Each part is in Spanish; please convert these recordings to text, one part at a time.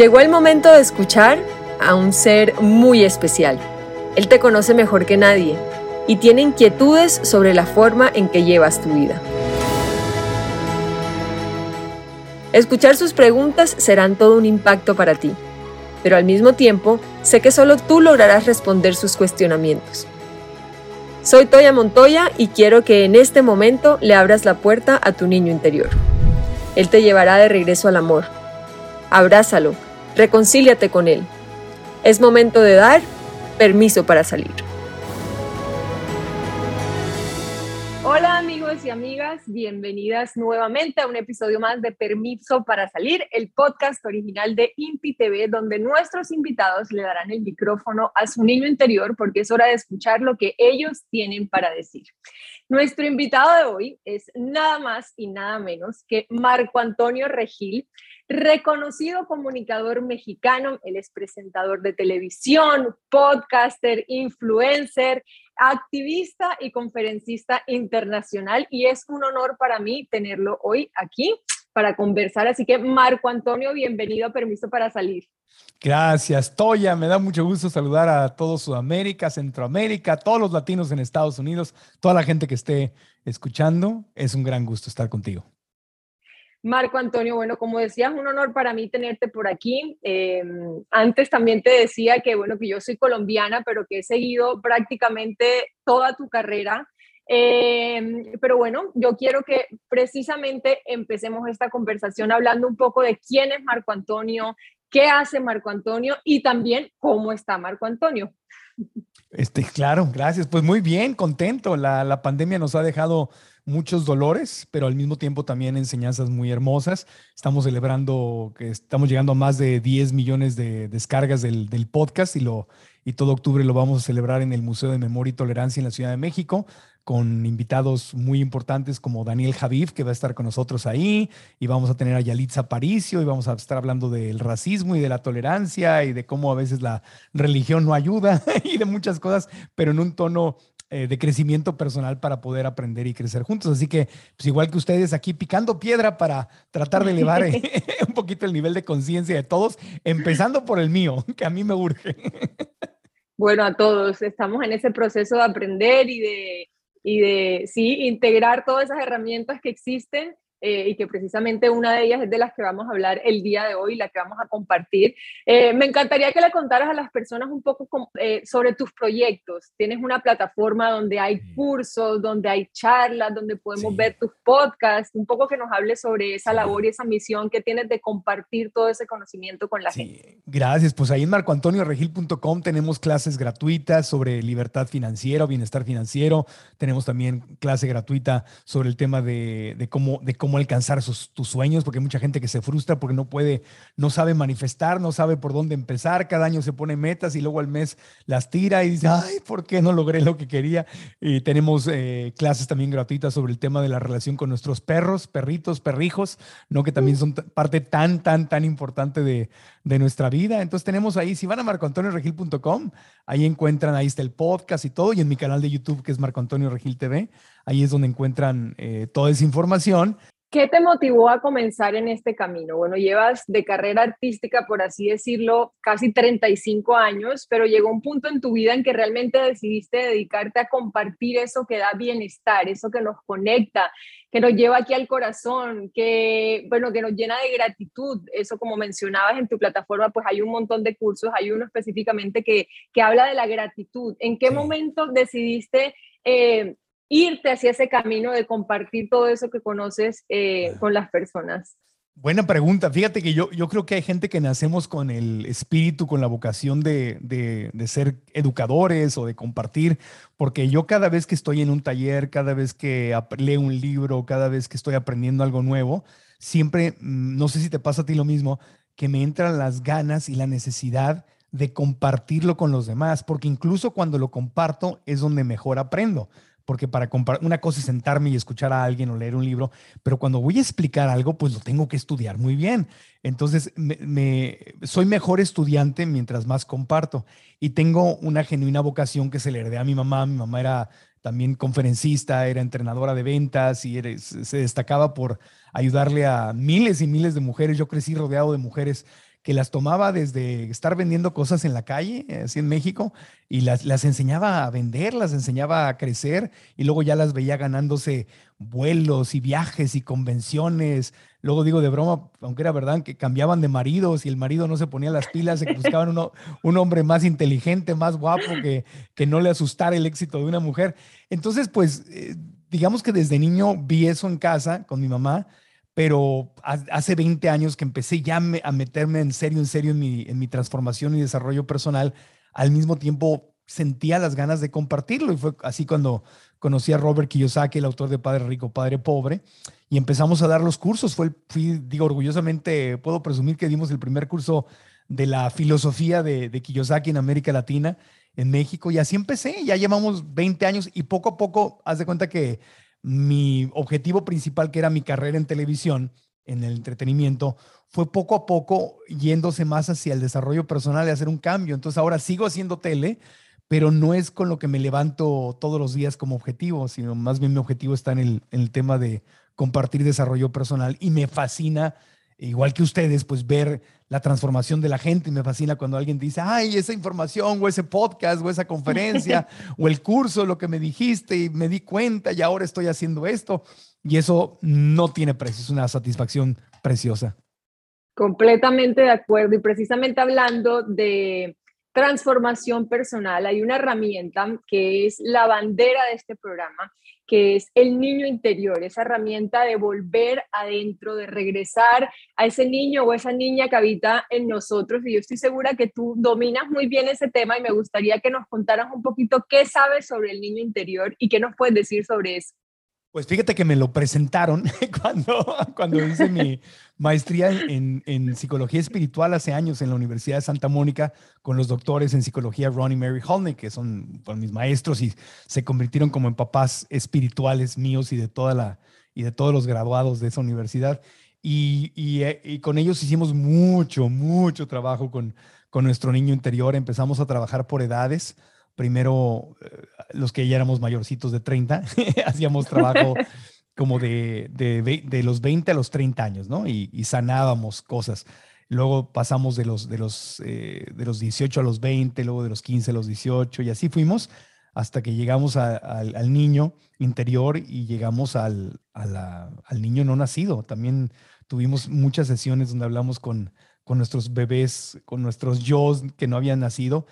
Llegó el momento de escuchar a un ser muy especial. Él te conoce mejor que nadie y tiene inquietudes sobre la forma en que llevas tu vida. Escuchar sus preguntas serán todo un impacto para ti, pero al mismo tiempo sé que solo tú lograrás responder sus cuestionamientos. Soy Toya Montoya y quiero que en este momento le abras la puerta a tu niño interior. Él te llevará de regreso al amor. Abrázalo, reconcíliate con él. Es momento de dar permiso para salir. Hola amigos y amigas, bienvenidas nuevamente a un episodio más de Permiso para Salir, el podcast original de INPI TV, donde nuestros invitados le darán el micrófono a su niño interior porque es hora de escuchar lo que ellos tienen para decir. Nuestro invitado de hoy es nada más y nada menos que Marco Antonio Regil, reconocido comunicador mexicano, él es presentador de televisión, podcaster, influencer, activista y conferencista internacional y es un honor para mí tenerlo hoy aquí para conversar. Así que Marco Antonio, bienvenido Permiso para Salir. Gracias, Toya. Me da mucho gusto saludar a todo Sudamérica, Centroamérica, todos los latinos en Estados Unidos, toda la gente que esté escuchando. Es un gran gusto estar contigo. Marco Antonio, bueno, como decías, un honor para mí tenerte por aquí. Eh, antes también te decía que, bueno, que yo soy colombiana, pero que he seguido prácticamente toda tu carrera. Eh, pero bueno, yo quiero que precisamente empecemos esta conversación hablando un poco de quién es Marco Antonio, qué hace Marco Antonio y también cómo está Marco Antonio. Este, claro, gracias. Pues muy bien, contento. La, la pandemia nos ha dejado muchos dolores, pero al mismo tiempo también enseñanzas muy hermosas. Estamos celebrando que estamos llegando a más de 10 millones de descargas del, del podcast y, lo, y todo octubre lo vamos a celebrar en el Museo de Memoria y Tolerancia en la Ciudad de México con invitados muy importantes como Daniel Javif, que va a estar con nosotros ahí, y vamos a tener a Yalitza Paricio, y vamos a estar hablando del racismo y de la tolerancia, y de cómo a veces la religión no ayuda, y de muchas cosas, pero en un tono eh, de crecimiento personal para poder aprender y crecer juntos. Así que, pues igual que ustedes aquí picando piedra para tratar de elevar eh, un poquito el nivel de conciencia de todos, empezando por el mío, que a mí me urge. Bueno, a todos, estamos en ese proceso de aprender y de, y de, sí, integrar todas esas herramientas que existen eh, y que precisamente una de ellas es de las que vamos a hablar el día de hoy, la que vamos a compartir. Eh, me encantaría que le contaras a las personas un poco eh, sobre tus proyectos. Tienes una plataforma donde hay cursos, donde hay charlas, donde podemos ver tus podcasts, un poco que nos hables sobre esa labor y esa misión que tienes de compartir todo ese conocimiento con la sí. gente. Gracias, pues ahí en marcoantonioregil.com tenemos clases gratuitas sobre libertad financiera bienestar financiero. Tenemos también clase gratuita sobre el tema de, de cómo, de cómo cómo alcanzar sus, tus sueños, porque hay mucha gente que se frustra porque no puede, no sabe manifestar, no sabe por dónde empezar, cada año se pone metas y luego al mes las tira y dice, ay, ¿por qué no logré lo que quería? Y tenemos eh, clases también gratuitas sobre el tema de la relación con nuestros perros, perritos, perrijos, ¿no? Que también son parte tan, tan, tan importante de, de nuestra vida. Entonces tenemos ahí, si van a marcoantonioregil.com, ahí encuentran, ahí está el podcast y todo, y en mi canal de YouTube que es Marco Antonio Regil TV, ahí es donde encuentran eh, toda esa información. ¿Qué te motivó a comenzar en este camino? Bueno, llevas de carrera artística, por así decirlo, casi 35 años, pero llegó un punto en tu vida en que realmente decidiste dedicarte a compartir eso que da bienestar, eso que nos conecta, que nos lleva aquí al corazón, que, bueno, que nos llena de gratitud. Eso como mencionabas en tu plataforma, pues hay un montón de cursos, hay uno específicamente que, que habla de la gratitud. ¿En qué momento decidiste eh, irte hacia ese camino de compartir todo eso que conoces eh, con las personas? Buena pregunta. Fíjate que yo, yo creo que hay gente que nacemos con el espíritu, con la vocación de, de, de, ser educadores o de compartir, porque yo cada vez que estoy en un taller, cada vez que leo un libro, cada vez que estoy aprendiendo algo nuevo, siempre, mm, no sé si te pasa a ti lo mismo, que me entran las ganas y la necesidad de compartirlo con los demás, porque incluso cuando lo comparto es donde mejor aprendo porque para comparar, una cosa es sentarme y escuchar a alguien o leer un libro, pero cuando voy a explicar algo, pues lo tengo que estudiar muy bien. Entonces, me, soy mejor estudiante mientras más comparto y tengo una genuina vocación que se le heredé a mi mamá. Mi mamá era también conferencista, era entrenadora de ventas y se destacaba por ayudarle a miles y miles de mujeres. Yo crecí rodeado de mujeres que las tomaba desde estar vendiendo cosas en la calle, así en México, y las, las enseñaba a vender, las enseñaba a crecer, y luego ya las veía ganándose vuelos y viajes y convenciones. Luego digo de broma, aunque era verdad, que cambiaban de maridos y el marido no se ponía las pilas, se buscaban uno, un hombre más inteligente, más guapo, que, que no le asustara el éxito de una mujer. Entonces, pues, eh, digamos que desde niño vi eso en casa con mi mamá pero hace 20 años que empecé ya a meterme en serio, en serio en mi, transformación y desarrollo personal, al mismo tiempo sentía las ganas de compartirlo y fue así cuando conocí a Robert Kiyosaki, el autor de Padre Rico, Padre Pobre, y empezamos a dar los cursos. Fue, fui, digo, orgullosamente puedo presumir que dimos el primer curso de la filosofía de, de Kiyosaki en América Latina, en México, y así empecé. Ya llevamos 20 años y poco a poco, haz de cuenta que mi objetivo principal, que era mi carrera en televisión, en el entretenimiento, fue poco a poco yéndose más hacia el desarrollo personal y hacer un cambio. Entonces ahora sigo haciendo tele, pero no es con lo que me levanto todos los días como objetivo, sino más bien mi objetivo está en el, en el tema de compartir desarrollo personal y me fascina igual que ustedes, pues ver la transformación de la gente. Y me fascina cuando alguien dice, ay, esa información o ese podcast o esa conferencia o el curso, lo que me dijiste y me di cuenta y ahora estoy haciendo esto. Y eso no tiene precio, es una satisfacción preciosa. Completamente de acuerdo. Y precisamente hablando de transformación personal, hay una herramienta que es la bandera de este programa que es el niño interior, esa herramienta de volver adentro, de regresar a ese niño o esa niña que habita en nosotros. Y yo estoy segura que tú dominas muy bien ese tema y me gustaría que nos contaras un poquito qué sabes sobre el niño interior y qué nos puedes decir sobre eso. Pues fíjate que me lo presentaron cuando, cuando hice mi maestría en, en, psicología espiritual hace años en la Universidad de Santa Mónica con los doctores en psicología Ron Mary Holney, que son, mis maestros y se convirtieron como en papás espirituales míos y de, toda la, y de todos los graduados de esa universidad. Y, y, eh, y con ellos hicimos mucho, mucho trabajo con, con nuestro niño interior. Empezamos a trabajar por edades primero eh, los que ya éramos mayorcitos de 30, hacíamos trabajo como de, de, los 20 a los 30 años, ¿no? Y, sanábamos cosas. Luego pasamos de los, de, los, eh, de los 18 a los 20, luego de los 15 a los 18, y así fuimos hasta que llegamos al niño interior y llegamos al, al niño no nacido. También tuvimos muchas sesiones donde hablamos con, con nuestros bebés, con nuestros yo que no habían nacido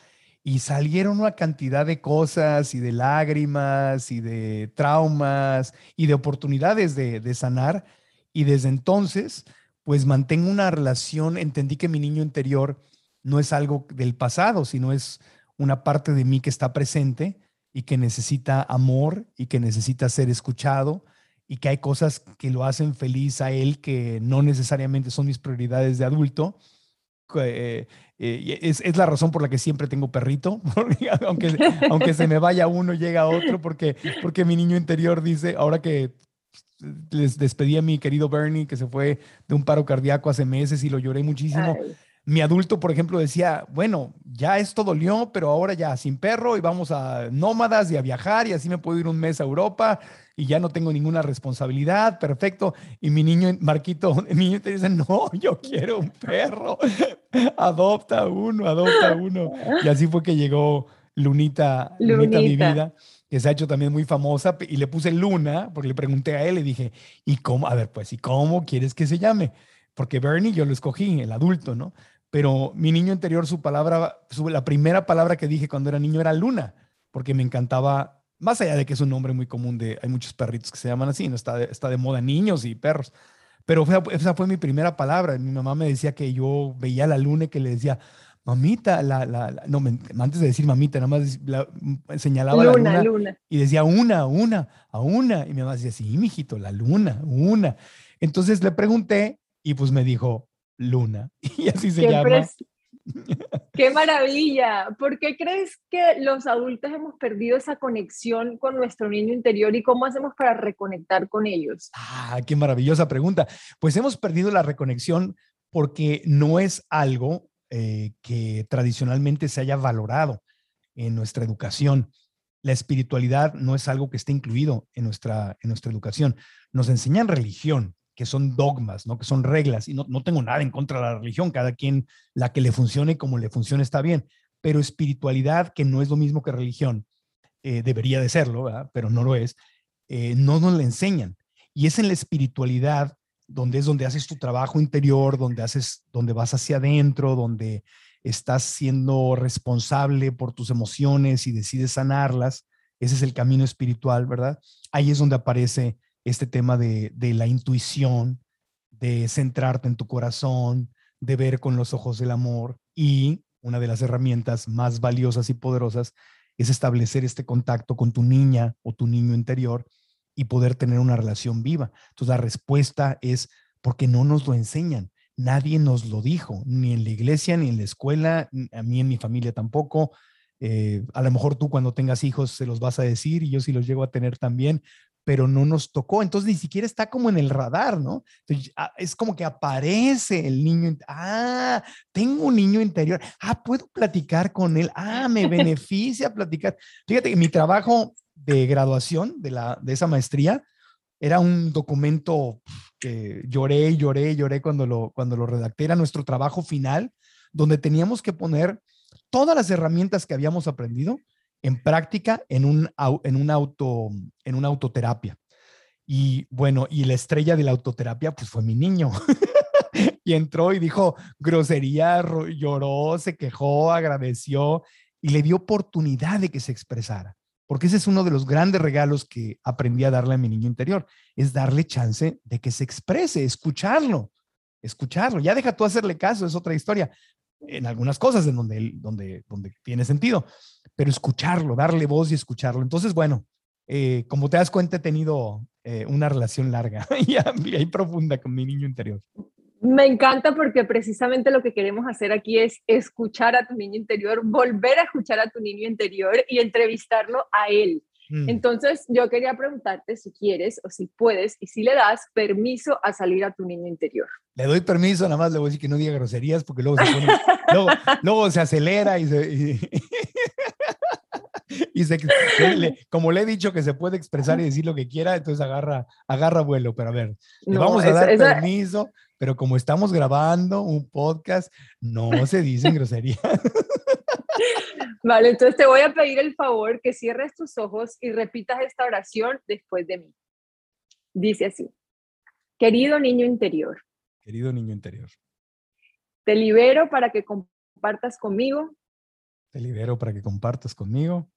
y salieron una cantidad de cosas y de lágrimas y de traumas y de oportunidades de, sanar. Y desde entonces, pues mantengo una relación, entendí que mi niño interior no es algo del pasado, sino es una parte de mí que está presente y que necesita amor y que necesita ser escuchado y que hay cosas que lo hacen feliz a él que no necesariamente son mis prioridades de adulto eh, eh, es, es, la razón por la que siempre tengo perrito, aunque, aunque se me vaya uno, llega otro, porque, porque mi niño interior dice, ahora que les despedí a mi querido Bernie, que se fue de un paro cardíaco hace meses y lo lloré muchísimo. Mi adulto, por ejemplo, decía, bueno, ya esto dolió, pero ahora ya sin perro y vamos a nómadas y a viajar y así me puedo ir un mes a Europa y ya no tengo ninguna responsabilidad, perfecto. Y mi niño, Marquito, mi niño te dice, no, yo quiero un perro, adopta uno, adopta uno. Y así fue que llegó Lunita, Lunita, mi vida, que se ha hecho también muy famosa, y le puse Luna, porque le pregunté a él y dije, ¿y cómo? A ver, pues, ¿y cómo quieres que se llame? Porque Bernie yo lo escogí, el adulto, ¿no? Pero mi niño interior, su palabra, la primera palabra que dije cuando era niño era Luna, porque me encantaba más allá de que es un nombre muy común de, hay muchos perritos que se llaman así, no está de, está de moda niños y perros. Pero esa fue mi primera palabra. Mi mamá me decía que yo veía la luna y que le decía, mamita, la, la, no, antes de decir mamita, nada más señalaba la luna, y decía una, una, a una. Y mi mamá decía, sí, mijito, la luna, una. Entonces le pregunté y pues me dijo, luna. Y así se llama. ¡Qué maravilla! ¿Por qué crees que los adultos hemos perdido esa conexión con nuestro niño interior y cómo hacemos para reconectar con ellos? Ah, qué maravillosa pregunta. Pues hemos perdido la reconexión porque no es algo eh, que tradicionalmente se haya valorado en nuestra educación. La espiritualidad no es algo que esté incluido en nuestra, en nuestra educación. Nos enseñan religión, que son dogmas, ¿no? Que son reglas. Y no, no tengo nada en contra de la religión, cada quien la que le funcione como le funcione está bien. Pero espiritualidad, que no es lo mismo que religión, eh, debería de serlo, ¿verdad? pero no lo es, eh, no nos le enseñan. Y es en la espiritualidad donde es donde haces tu trabajo interior, donde haces, donde vas hacia adentro, donde estás siendo responsable por tus emociones y decides sanarlas. Ese es el camino espiritual, ¿verdad? Ahí es donde aparece este tema de, de la intuición, de centrarte en tu corazón, de ver con los ojos del amor y una de las herramientas más valiosas y poderosas es establecer este contacto con tu niña o tu niño interior y poder tener una relación viva. Entonces la respuesta es porque no nos lo enseñan. Nadie nos lo dijo, ni en la iglesia, ni en la escuela, a mí en mi familia tampoco. Eh, a lo mejor tú cuando tengas hijos se los vas a decir y yo sí los llego a tener también, pero no nos tocó. Entonces ni siquiera está como en el radar, ¿no? Ah, es como que aparece el niño. Ah, tengo un niño interior. Ah, puedo platicar con él. Ah, me beneficia platicar. Fíjate que mi trabajo de graduación de, la, de esa maestría. Era un documento que lloré, lloré, lloré cuando lo, cuando lo redacté. Era nuestro trabajo final, donde teníamos que poner todas las herramientas que habíamos aprendido en práctica en un, en un auto, en una autoterapia. Y bueno, y la estrella de la autoterapia, pues fue mi niño. y entró y dijo grosería, lloró, se quejó, agradeció y le dio oportunidad de que se expresara porque ese es uno de los grandes regalos que aprendí a darle a mi niño interior, es darle chance de que se exprese, escucharlo, escucharlo. Ya deja tú hacerle caso, es otra historia, en algunas cosas en donde, donde, donde tiene sentido, pero escucharlo, darle voz y escucharlo. Entonces, bueno, eh, como te das cuenta, he tenido eh, una relación larga y profunda con mi niño interior. Me encanta porque precisamente lo que queremos hacer aquí es escuchar a tu niño interior, volver a escuchar a tu niño interior y entrevistarlo a él. Mm. Entonces, yo quería preguntarte si quieres o si puedes y si le das permiso a salir a tu niño interior. Le doy permiso, nada más le voy a decir que no diga groserías porque luego se, luego, se acelera y se... Y, se, como le he dicho que se puede expresar y decir lo que quiera, entonces agarra, agarra vuelo. Pero a ver, le vamos a dar permiso pero como estamos grabando un podcast, no se dicen groserías. Vale, entonces te voy a pedir el favor que cierres tus ojos y repitas esta oración después de mí. Dice así, querido niño interior. Querido niño interior. Te libero para que compartas conmigo. Te libero para que compartas conmigo.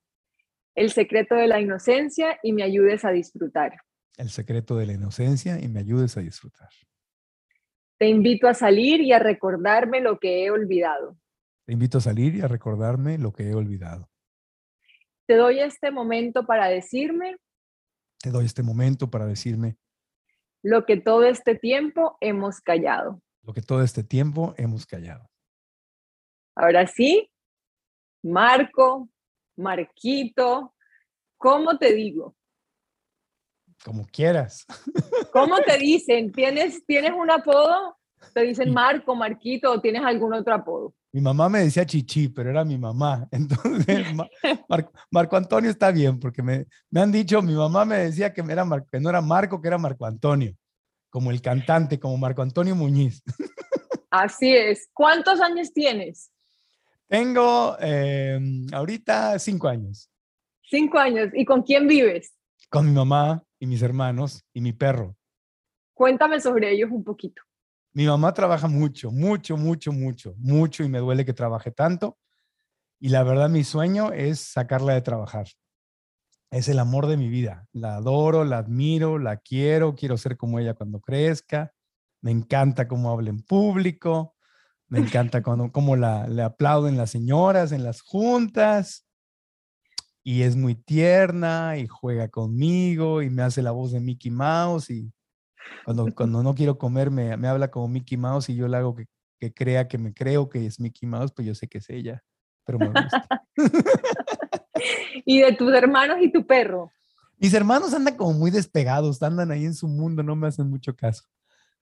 El secreto de la inocencia y me ayudes a disfrutar. El secreto de la inocencia y me ayudes a disfrutar. Te invito a salir y a recordarme lo que he olvidado. Te invito a salir y a recordarme lo que he olvidado. Te doy este momento para decirme. Te doy este momento para decirme. Lo que todo este tiempo hemos callado. Lo que todo este tiempo hemos callado. Ahora sí, Marco, Marquito, ¿cómo te digo? Como quieras. ¿Cómo te dicen? ¿Tienes, ¿Tienes un apodo? ¿Te dicen Marco, Marquito o tienes algún otro apodo? Mi mamá me decía Chichi, pero era mi mamá. Entonces, Marco, Antonio está bien, porque me, me, han dicho, mi mamá me decía que, era que no era Marco, que era Marco Antonio, como el cantante, como Marco Antonio Muñiz. Así es. ¿Cuántos años tienes? Tengo em, ahorita cinco años. Cinco años. ¿Y con quién vives? Con mi mamá y mis hermanos y mi perro. Cuéntame sobre ellos un poquito. Mi mamá trabaja mucho, mucho, mucho, mucho, mucho y me duele que trabaje tanto. Y la verdad mi sueño es sacarla de trabajar. Es el amor de mi vida. La adoro, la admiro, la quiero, quiero ser como ella cuando crezca. Me encanta cómo habla en público. Me encanta cuando, cómo la, le aplauden las señoras en las juntas y es muy tierna y juega conmigo y me hace la voz de Mickey Mouse y cuando, cuando no quiero comer me, me habla como Mickey Mouse y yo le hago que, que, crea que me creo que es Mickey Mouse, pues yo sé que es ella, pero me gusta. ¿Y de tus hermanos y tu perro? Mis hermanos andan como muy despegados, andan ahí en su mundo, no me hacen mucho caso.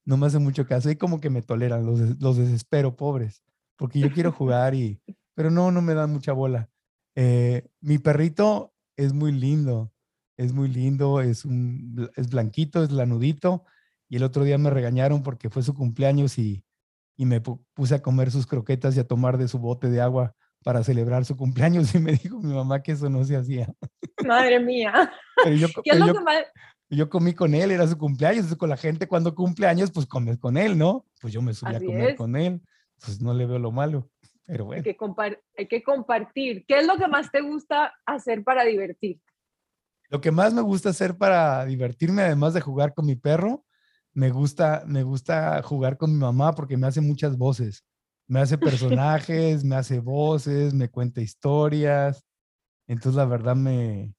No me hacen mucho caso y como que me toleran, los, los desespero, pobres, porque yo quiero jugar y, pero no, no me dan mucha bola. Eh, mi perrito es muy lindo, es muy lindo, es, un, es blanquito, es lanudito y el otro día me regañaron porque fue su cumpleaños y, y me puse a comer sus croquetas y a tomar de su bote de agua para celebrar su cumpleaños y me dijo mi mamá que eso no se hacía. Madre mía. yo, yo, comí con él, era su cumpleaños, con la gente cuando cumpleaños, pues comes con él, ¿no? Pues yo me subí a comer con él, pues no le veo lo malo, pero bueno. Hay que, hay que compartir. ¿Qué es lo que más te gusta hacer para divertirte? Lo que más me gusta hacer para divertirme, además de jugar con mi perro, me gusta, me gusta jugar con mi mamá porque me hace muchas voces. Me hace personajes, me hace voces, me cuenta historias. Entonces, la verdad, me,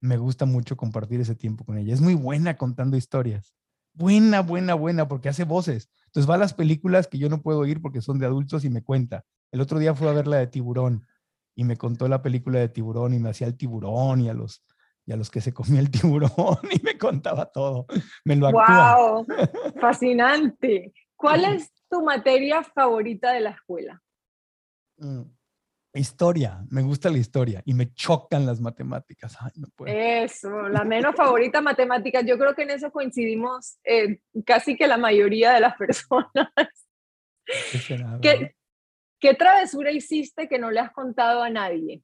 me gusta mucho compartir ese tiempo con ella. Es muy buena contando historias. Buena, buena, buena, porque hace voces. Entonces va a las películas que yo no puedo ir porque son de adultos y me cuenta. El otro día fue a ver la de Tiburón y me contó la película de Tiburón y me hacía el tiburón y a los, y a los que se comía el tiburón y me contaba todo. Me lo ¡Wow! Fascinante. ¿Cuál es tu materia favorita de la escuela? Mm, historia, me gusta la historia y me chocan las matemáticas. Eso, la menos favorita matemática. Yo creo que en eso coincidimos eh, casi que la mayoría de las personas. ¿Qué, ¿Qué travesura hiciste que no le has contado a nadie?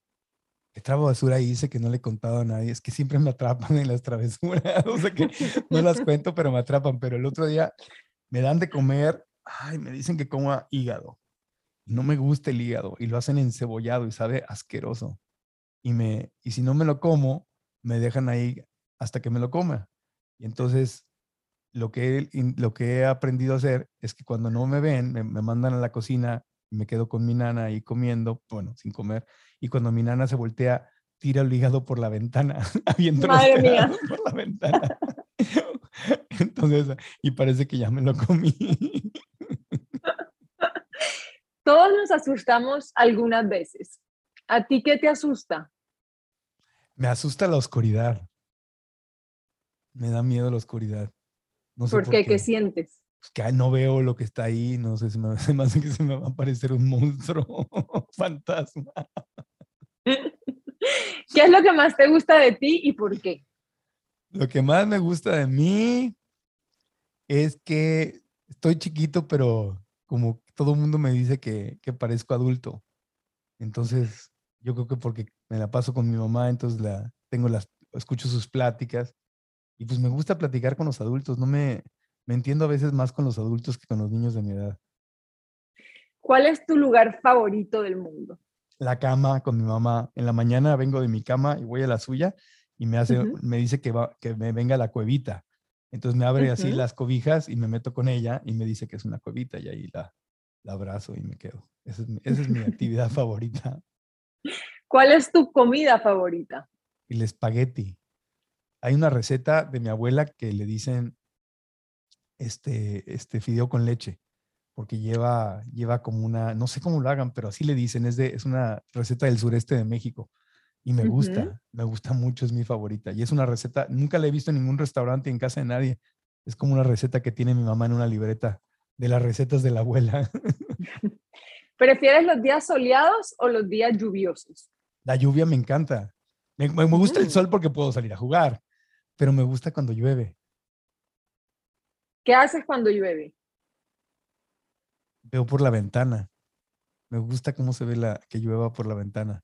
¿Qué basura hice que no le he contado a nadie? Es que siempre me atrapan en las travesuras. O sea que no las cuento, pero me atrapan. Pero el otro día me dan de comer, ay, me dicen que coma hígado. No me gusta el hígado y lo hacen encebollado y sabe asqueroso. Y, me, y si no me lo como, me dejan ahí hasta que me lo coma. Y entonces lo que, lo que he aprendido a hacer es que cuando no me ven, me, me mandan a la cocina me quedo con mi nana ahí comiendo, bueno, sin comer, y cuando mi nana se voltea, tira el hígado por la ventana, habiendo Madre mía. por la ventana. Entonces, y parece que ya me lo comí. Todos nos asustamos algunas veces. ¿A ti qué te asusta? Me asusta la oscuridad. Me da miedo la oscuridad. No sé ¿Por, qué? qué sientes? Que no veo lo que está ahí, no sé, si me, se me hace que se me va a aparecer un monstruo fantasma. ¿Qué es lo que más te gusta de ti y por qué? Lo que más me gusta de mí es que estoy chiquito, pero como todo el mundo me dice que, que, parezco adulto. Entonces, yo creo que porque me la paso con mi mamá, entonces la, tengo las, escucho sus pláticas y pues me gusta platicar con los adultos. No me, me entiendo a veces más con los adultos que con los niños de mi edad. ¿Cuál es tu lugar favorito del mundo? La cama con mi mamá. En la mañana vengo de mi cama y voy a la suya y me hace, me dice que, va, que me venga a la cuevita. Entonces me abre así las cobijas y me meto con ella y me dice que es una cuevita y ahí la, la abrazo y me quedo. Esa es, esa es mi actividad favorita. ¿Cuál es tu comida favorita? El espagueti. Hay una receta de mi abuela que le dicen este, este fideo con leche, porque lleva, lleva como una, no sé cómo lo hagan, pero así le dicen, es, de, es una receta del sureste de México. Y me gusta, me gusta mucho, es mi favorita. Y es una receta, nunca la he visto en ningún restaurante en casa de nadie. Es como una receta que tiene mi mamá en una libreta de las recetas de la abuela. ¿Prefieres los días soleados o los días lluviosos? La lluvia me encanta. Me, me gusta el mm. sol porque puedo salir a jugar, pero me gusta cuando llueve. ¿Qué haces cuando llueve? Veo por la ventana. Me gusta cómo se ve la que llueva por la ventana.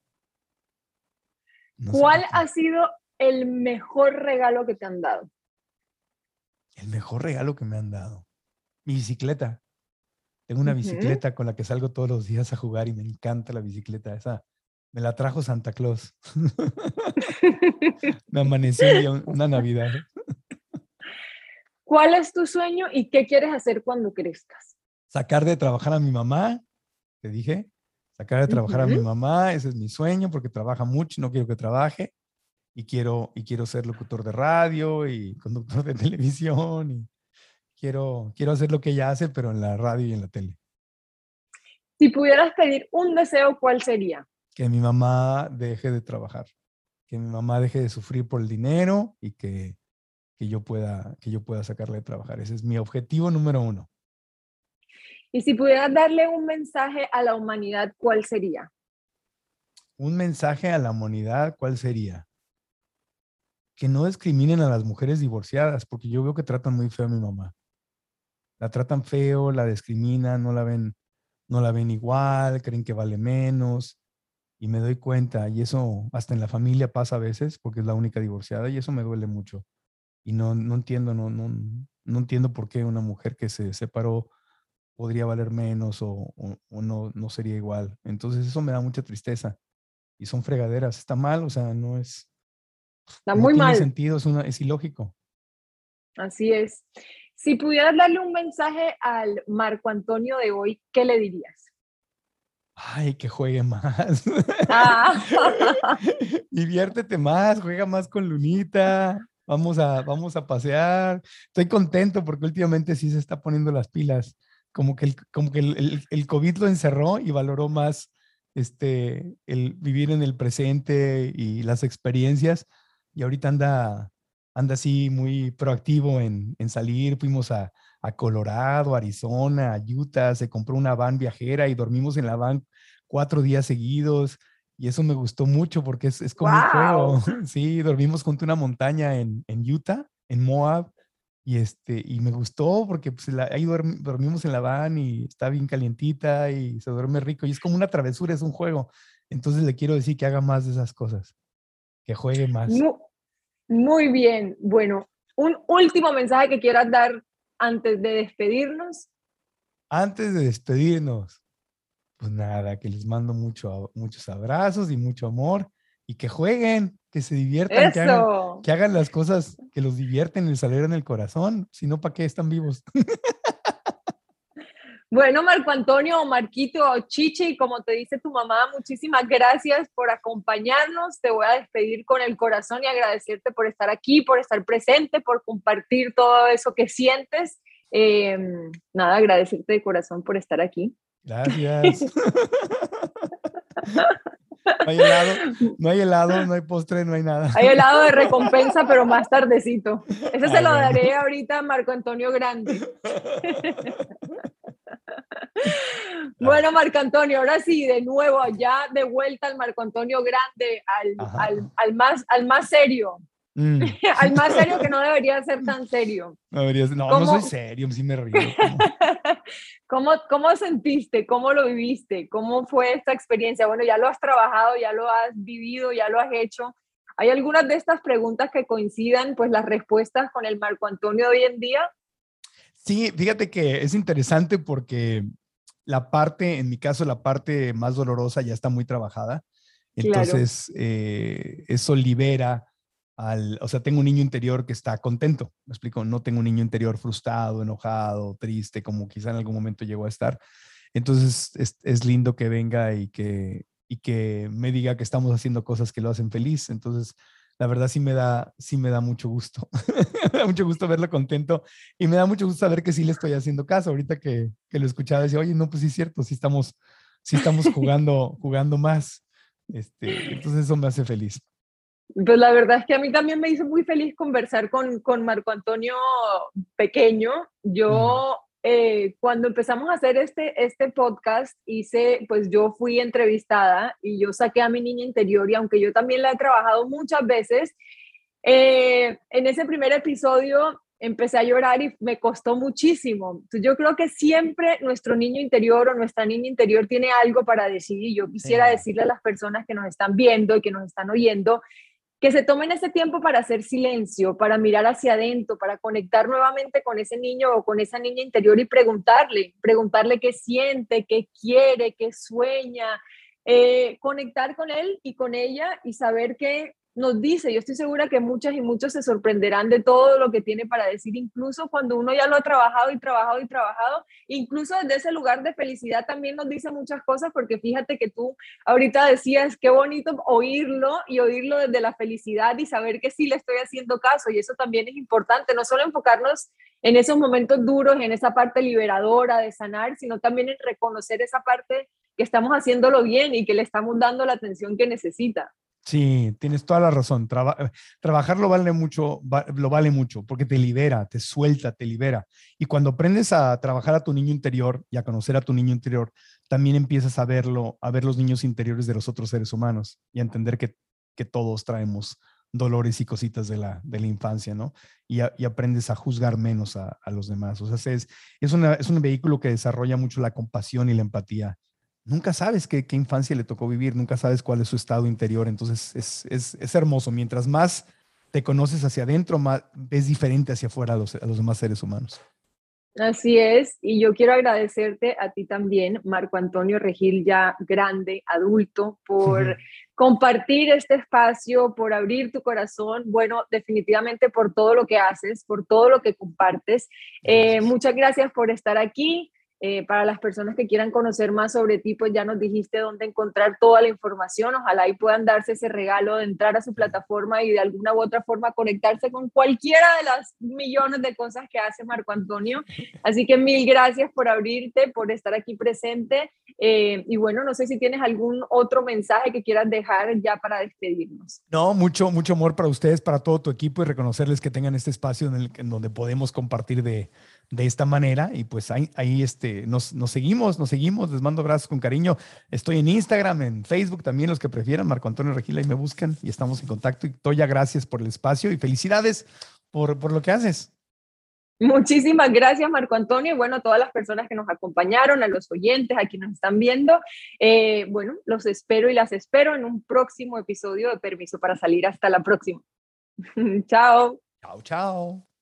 ¿Cuál ha sido el mejor regalo que te han dado? El mejor regalo que me han dado. Mi bicicleta. Tengo una bicicleta con la que salgo todos los días a jugar y me encanta la bicicleta. Esa me la trajo Santa Claus. me amaneció una Navidad. ¿Cuál es tu sueño y qué quieres hacer cuando crezcas? Sacar de trabajar a mi mamá, te dije, sacar de trabajar a mi mamá, ese es mi sueño porque trabaja mucho, no quiero que trabaje y quiero, y quiero ser locutor de radio y conductor de televisión y quiero, quiero hacer lo que ella hace, pero en la radio y en la tele. Si pudieras pedir un deseo, ¿cuál sería? Que mi mamá deje de trabajar, que mi mamá deje de sufrir por el dinero y que que yo pueda, que yo pueda sacarle de trabajar. Ese es mi objetivo número uno. Y si pudieras darle un mensaje a la humanidad, ¿cuál sería? Un mensaje a la humanidad, ¿cuál sería? Que no discriminen a las mujeres divorciadas, porque yo veo que tratan muy feo a mi mamá. la tratan feo, la discriminan, no la ven, no la ven igual, creen que vale menos. Y me doy cuenta, y eso hasta en la familia pasa a veces, porque es la única divorciada, y eso me duele mucho. Y no, no entiendo, no, no, no entiendo por qué una mujer que se separó podría valer menos o, no, no sería igual. Entonces eso me da mucha tristeza. Y son fregaderas. Está mal, o sea, no es... Está muy mal. sentido, es, una, es ilógico. Así es. Si pudieras darle un mensaje al Marco Antonio de hoy, ¿qué le dirías? Ay, que juegue más. Ah. Diviértete más, juega más con Lunita. Vamos a, vamos a pasear. Estoy contento porque últimamente sí se está poniendo las pilas como que el, como que el, el, COVID lo encerró y valoró más este, el vivir en el presente y las experiencias. Y ahorita anda, anda así muy proactivo en, en salir. Fuimos a, a, Colorado, Arizona, Utah, se compró una van viajera y dormimos en la van cuatro días seguidos. Y eso me gustó mucho porque es, es como un juego. Sí, dormimos junto a una montaña en, en Utah, en Moab y, este, y me gustó porque pues, ahí dormimos en la van y está bien calientita y se duerme rico. Y es como una travesura, es un juego. Entonces le quiero decir que haga más de esas cosas, que juegue más. Muy, bien. Bueno, un último mensaje que quieras dar antes de despedirnos. Antes de despedirnos, pues nada, que les mando mucho, muchos abrazos y mucho amor y que jueguen, que se diviertan, que hagan, las cosas que los divierten, les en el corazón, si no, ¿para qué están vivos? Bueno, Marco Antonio Marquito Chichi, como te dice tu mamá, muchísimas gracias por acompañarnos. Te voy a despedir con el corazón y agradecerte por estar aquí, por estar presente, por compartir todo eso que sientes. Em, nada, agradecerte de corazón por estar aquí. Gracias. No hay helado, no hay helado, no hay postre, no hay nada. Hay helado de recompensa, pero más tardecito. Ese se lo daré ahorita a Marco Antonio Grande. Bueno, Marco Antonio, ahora sí, de nuevo, ya de vuelta al Marco Antonio Grande, al, al, más, al más serio. Mm. al más serio que no debería ser tan serio. No, no, soy serio, sí me río. ¿Cómo, ¿Cómo sentiste? ¿Cómo lo viviste? ¿Cómo fue esta experiencia? Bueno, ya lo has trabajado, ya lo has vivido, ya lo has hecho. ¿Hay algunas de estas preguntas que coincidan, pues las respuestas con el Marco Antonio de hoy en día? Sí, fíjate que es interesante porque la parte, en mi caso, la parte más dolorosa ya está muy trabajada. Entonces, eh, eso libera o sea, tengo un niño interior que está contento, me explico, no tengo un niño interior frustrado, enojado, triste, como quizá en algún momento llegó a estar. Entonces es, lindo que venga y que, y que me diga que estamos haciendo cosas que lo hacen feliz. Entonces, la verdad sí me da, sí me da mucho gusto. me da mucho gusto verlo contento y me da mucho gusto saber que sí le estoy haciendo caso. Ahorita que, que lo escuchaba, decía, oye, no, pues sí es cierto, sí estamos, sí estamos jugando, jugando más. Este, entonces eso me hace feliz. Pues la verdad es que a mí también me hizo muy feliz conversar con, con Marco Antonio Pequeño. Yo, eh, cuando empezamos a hacer este, este podcast, hice, pues yo fui entrevistada y yo saqué a mi niña interior y aunque yo también la he trabajado muchas veces, eh, en ese primer episodio empecé a llorar y me costó muchísimo. Entonces, yo creo que siempre nuestro niño interior o nuestra niña interior tiene algo para decir y yo quisiera decirle a las personas que nos están viendo y que nos están oyendo que se tomen ese tiempo para hacer silencio, para mirar hacia adentro, para conectar nuevamente con ese niño o con esa niña interior y preguntarle, preguntarle qué siente, qué quiere, qué sueña, eh, conectar con él y con ella y saber que nos dice, yo estoy segura que muchas y muchos se sorprenderán de todo lo que tiene para decir, incluso cuando uno ya lo ha trabajado y trabajado y trabajado, incluso desde ese lugar de felicidad también nos dice muchas cosas, porque fíjate que tú ahorita decías, qué bonito oírlo y oírlo desde la felicidad y saber que sí le estoy haciendo caso, y eso también es importante, no solo enfocarnos en esos momentos duros, en esa parte liberadora de sanar, sino también en reconocer esa parte que estamos haciéndolo bien y que le estamos dando la atención que necesita. Sí, tienes toda la razón. Eh, trabajar lo vale mucho, lo vale mucho porque te libera, te suelta, te libera. Y cuando aprendes a trabajar a tu niño interior y a conocer a tu niño interior, también empiezas a verlo, a ver los niños interiores de los otros seres humanos y a entender que, que todos traemos dolores y cositas de la, de la infancia, ¿no? Y, aprendes a juzgar menos a, los demás. O sea, es, es, es un vehículo que desarrolla mucho la compasión y la empatía. Nunca sabes qué, qué infancia le tocó vivir, nunca sabes cuál es su estado interior. Entonces, es, es, es hermoso. Mientras más te conoces hacia adentro, más ves diferente hacia afuera a los, a los demás seres humanos. Así es, y yo quiero agradecerte a ti también, Marco Antonio Regil, ya grande, adulto, por compartir este espacio, por abrir tu corazón, bueno, definitivamente por todo lo que haces, por todo lo que compartes. Eh, muchas gracias por estar aquí. Eh, para las personas que quieran conocer más sobre ti, pues ya nos dijiste dónde encontrar toda la información. Ojalá y puedan darse ese regalo de entrar a su plataforma y de alguna u otra forma conectarse con cualquiera de las millones de cosas que hace Marco Antonio. Así que mil gracias por abrirte, por estar aquí presente. Eh, y bueno, no sé si tienes algún otro mensaje que quieras dejar ya para despedirnos. No, mucho, mucho amor para ustedes, para todo tu equipo y reconocerles que tengan este espacio en, el, en donde podemos compartir de, de esta manera y pues ahí, ahí este, nos, nos, seguimos, nos seguimos, les mando abrazos con cariño. Estoy en Instagram, en Facebook también, los que prefieran, Marco Antonio Regila y me buscan y estamos en contacto. Y Toya, gracias por el espacio y felicidades por, por lo que haces. Muchísimas gracias, Marco Antonio. Y bueno, a todas las personas que nos acompañaron, a los oyentes, a quienes nos están viendo. Eh, bueno, los espero y las espero en un próximo episodio de Permiso para Salir. Hasta la próxima. chao. Chao, chao.